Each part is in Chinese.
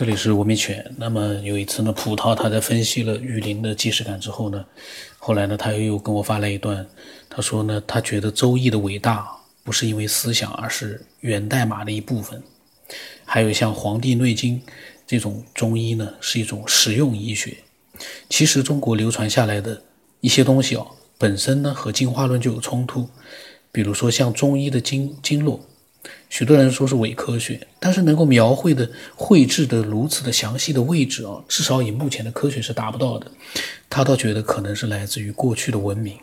这里是吴明犬。那么有一次呢，葡萄他在分析了雨林的既视感之后呢，后来呢，他又跟我发来一段，他说呢，他觉得《周易》的伟大不是因为思想，而是源代码的一部分。还有像《黄帝内经》这种中医呢，是一种实用医学。其实中国流传下来的一些东西哦，本身呢和进化论就有冲突。比如说像中医的经经络。许多人说是伪科学，但是能够描绘的、绘制的如此的详细的位置啊，至少以目前的科学是达不到的。他倒觉得可能是来自于过去的文明，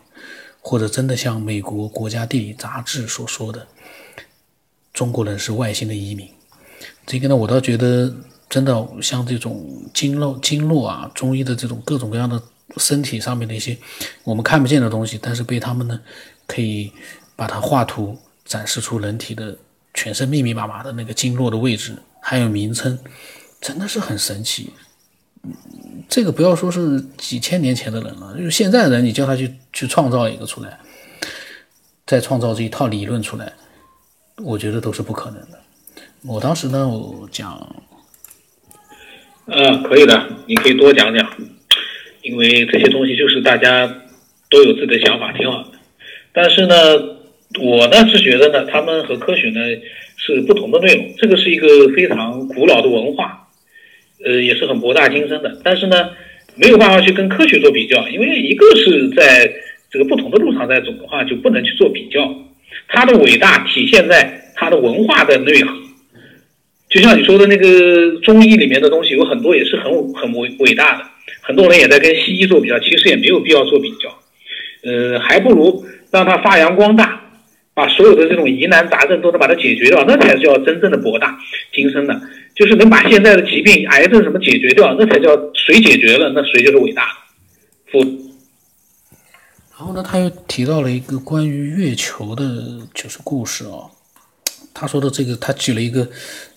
或者真的像美国国家地理杂志所说的，中国人是外星的移民。这个呢，我倒觉得真的像这种经络、经络啊，中医的这种各种各样的身体上面的一些我们看不见的东西，但是被他们呢可以把它画图展示出人体的。全身密密麻麻的那个经络的位置，还有名称，真的是很神奇。这个不要说是几千年前的人了，就是现在的人，你叫他去去创造一个出来，再创造这一套理论出来，我觉得都是不可能的。我当时呢，我讲，嗯，可以的，你可以多讲讲，因为这些东西就是大家都有自己的想法，挺好的。但是呢。我呢是觉得呢，他们和科学呢是不同的内容。这个是一个非常古老的文化，呃，也是很博大精深的。但是呢，没有办法去跟科学做比较，因为一个是在这个不同的路上在走的话，就不能去做比较。它的伟大体现在它的文化的内核。就像你说的那个中医里面的东西，有很多也是很很伟伟大的。很多人也在跟西医做比较，其实也没有必要做比较。呃，还不如让它发扬光大。把所有的这种疑难杂症都能把它解决掉，那才叫真正的博大精深的。就是能把现在的疾病、癌症什么解决掉，那才叫谁解决了，那谁就是伟大。不。然后呢，他又提到了一个关于月球的，就是故事啊。他说的这个，他举了一个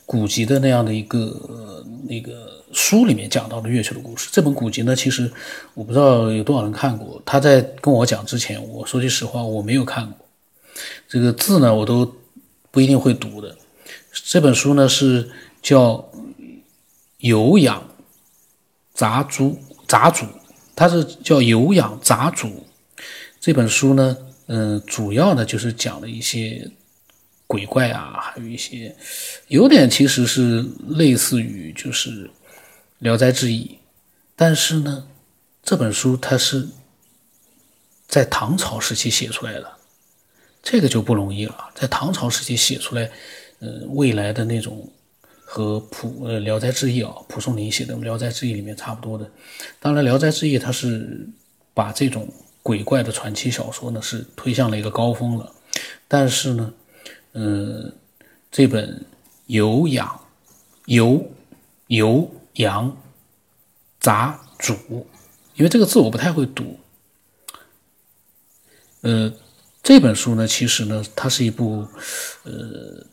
古籍的那样的一个那个书里面讲到的月球的故事。这本古籍呢，其实我不知道有多少人看过。他在跟我讲之前，我说句实话，我没有看过。这个字呢，我都不一定会读的。这本书呢是叫《有氧杂组杂组》，它是叫《有氧杂组》。这本书呢，嗯，主要呢就是讲了一些鬼怪啊，还有一些有点其实是类似于就是《聊斋志异》，但是呢，这本书它是在唐朝时期写出来的。这个就不容易了，在唐朝时期写出来，呃，未来的那种和蒲呃《聊斋志异》啊，蒲松龄写的《聊斋志异》里面差不多的。当然，《聊斋志异》它是把这种鬼怪的传奇小说呢是推向了一个高峰了。但是呢，呃，这本《有养有有养杂主》，因为这个字我不太会读，呃。这本书呢，其实呢，它是一部，呃，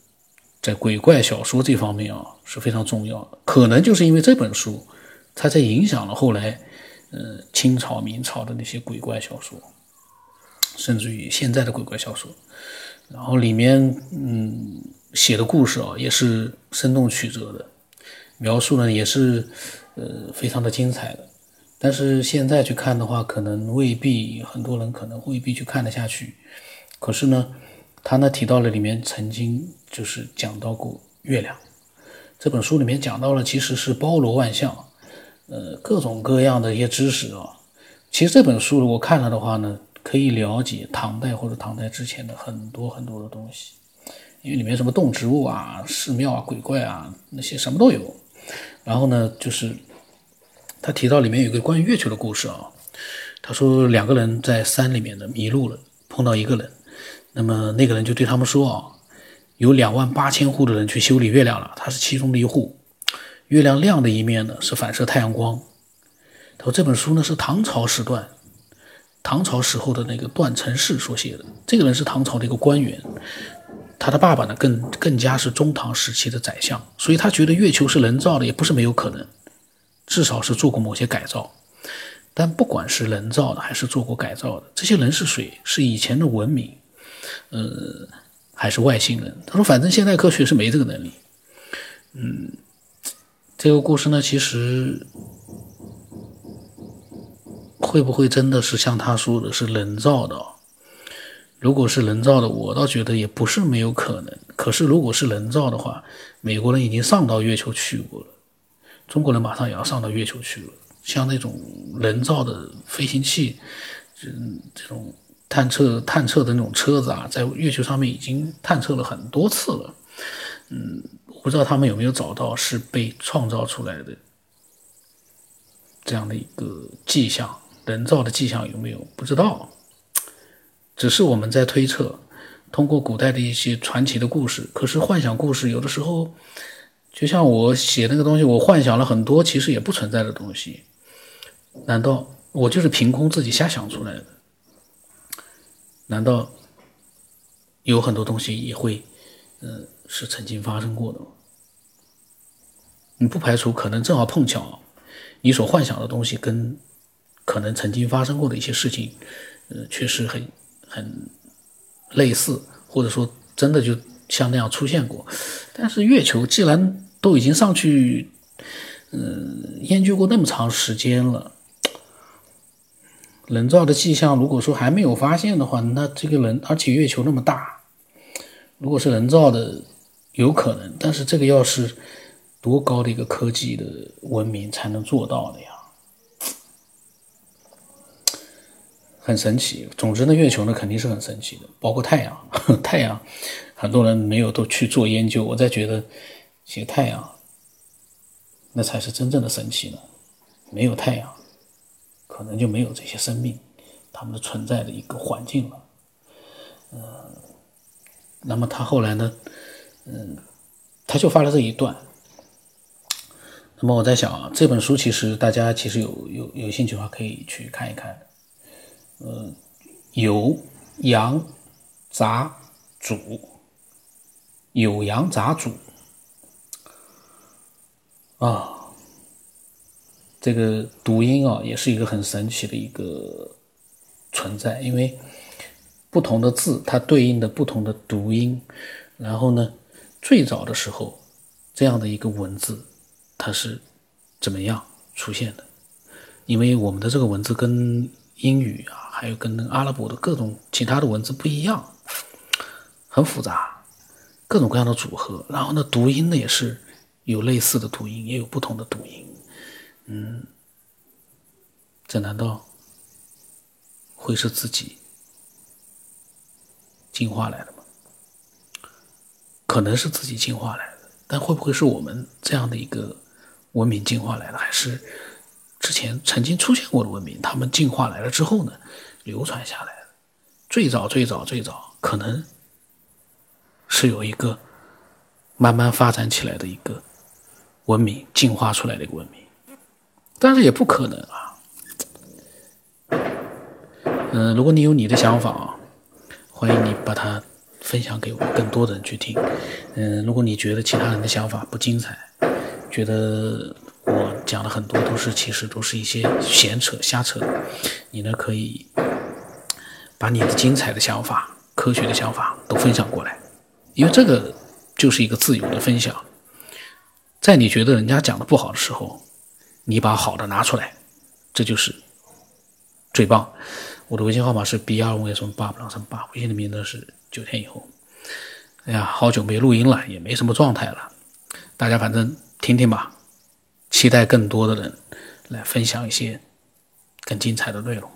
在鬼怪小说这方面啊是非常重要的。可能就是因为这本书，它才影响了后来，呃，清朝、明朝的那些鬼怪小说，甚至于现在的鬼怪小说。然后里面，嗯，写的故事啊，也是生动曲折的，描述呢也是，呃，非常的精彩的。但是现在去看的话，可能未必很多人可能未必去看得下去。可是呢，他呢提到了里面曾经就是讲到过月亮，这本书里面讲到了其实是包罗万象，呃，各种各样的一些知识啊。其实这本书我看了的话呢，可以了解唐代或者唐代之前的很多很多的东西，因为里面什么动植物啊、寺庙啊、鬼怪啊那些什么都有。然后呢，就是。他提到里面有个关于月球的故事啊，他说两个人在山里面的迷路了，碰到一个人，那么那个人就对他们说啊，有两万八千户的人去修理月亮了，他是其中的一户。月亮亮的一面呢是反射太阳光。他说这本书呢是唐朝时段，唐朝时候的那个段成式所写的。这个人是唐朝的一个官员，他的爸爸呢更更加是中唐时期的宰相，所以他觉得月球是人造的，也不是没有可能。至少是做过某些改造，但不管是人造的还是做过改造的，这些人是谁？是以前的文明，呃，还是外星人？他说，反正现代科学是没这个能力。嗯，这个故事呢，其实会不会真的是像他说的是人造的？如果是人造的，我倒觉得也不是没有可能。可是如果是人造的话，美国人已经上到月球去过了，中国人马上也要上到月球去了。像那种人造的飞行器，嗯，这种探测探测的那种车子啊，在月球上面已经探测了很多次了。嗯，我不知道他们有没有找到是被创造出来的这样的一个迹象，人造的迹象有没有？不知道，只是我们在推测，通过古代的一些传奇的故事。可是幻想故事有的时候，就像我写那个东西，我幻想了很多其实也不存在的东西。难道我就是凭空自己瞎想出来的？难道有很多东西也会，呃，是曾经发生过的吗？你不排除可能正好碰巧，你所幻想的东西跟可能曾经发生过的一些事情，呃，确实很很类似，或者说真的就像那样出现过。但是月球既然都已经上去，嗯，研究过那么长时间了。人造的迹象，如果说还没有发现的话，那这个人，而且月球那么大，如果是人造的，有可能。但是这个要是多高的一个科技的文明才能做到的呀？很神奇。总之呢，月球呢肯定是很神奇的，包括太阳。太阳，很多人没有都去做研究。我在觉得，写太阳，那才是真正的神奇呢。没有太阳。可能就没有这些生命，他们的存在的一个环境了。嗯，那么他后来呢？嗯，他就发了这一段。那么我在想啊，这本书其实大家其实有有有兴趣的话可以去看一看。呃，酉阳杂主，酉阳杂主啊。这个读音啊，也是一个很神奇的一个存在，因为不同的字它对应的不同的读音，然后呢，最早的时候这样的一个文字它是怎么样出现的？因为我们的这个文字跟英语啊，还有跟阿拉伯的各种其他的文字不一样，很复杂，各种各样的组合，然后呢，读音呢也是有类似的读音，也有不同的读音。嗯，这难道会是自己进化来的吗？可能是自己进化来的，但会不会是我们这样的一个文明进化来的？还是之前曾经出现过的文明，他们进化来了之后呢，流传下来的？最早最早最早，可能是有一个慢慢发展起来的一个文明，进化出来的一个文明。但是也不可能啊。嗯，如果你有你的想法啊，欢迎你把它分享给我更多的人去听。嗯，如果你觉得其他人的想法不精彩，觉得我讲的很多都是其实都是一些闲扯瞎扯，你呢可以把你的精彩的想法、科学的想法都分享过来，因为这个就是一个自由的分享。在你觉得人家讲的不好的时候。你把好的拿出来，这就是最棒。我的微信号码是 b 二五什么八不什么八，微信的名字是九天以后。哎呀，好久没录音了，也没什么状态了。大家反正听听吧，期待更多的人来分享一些更精彩的内容。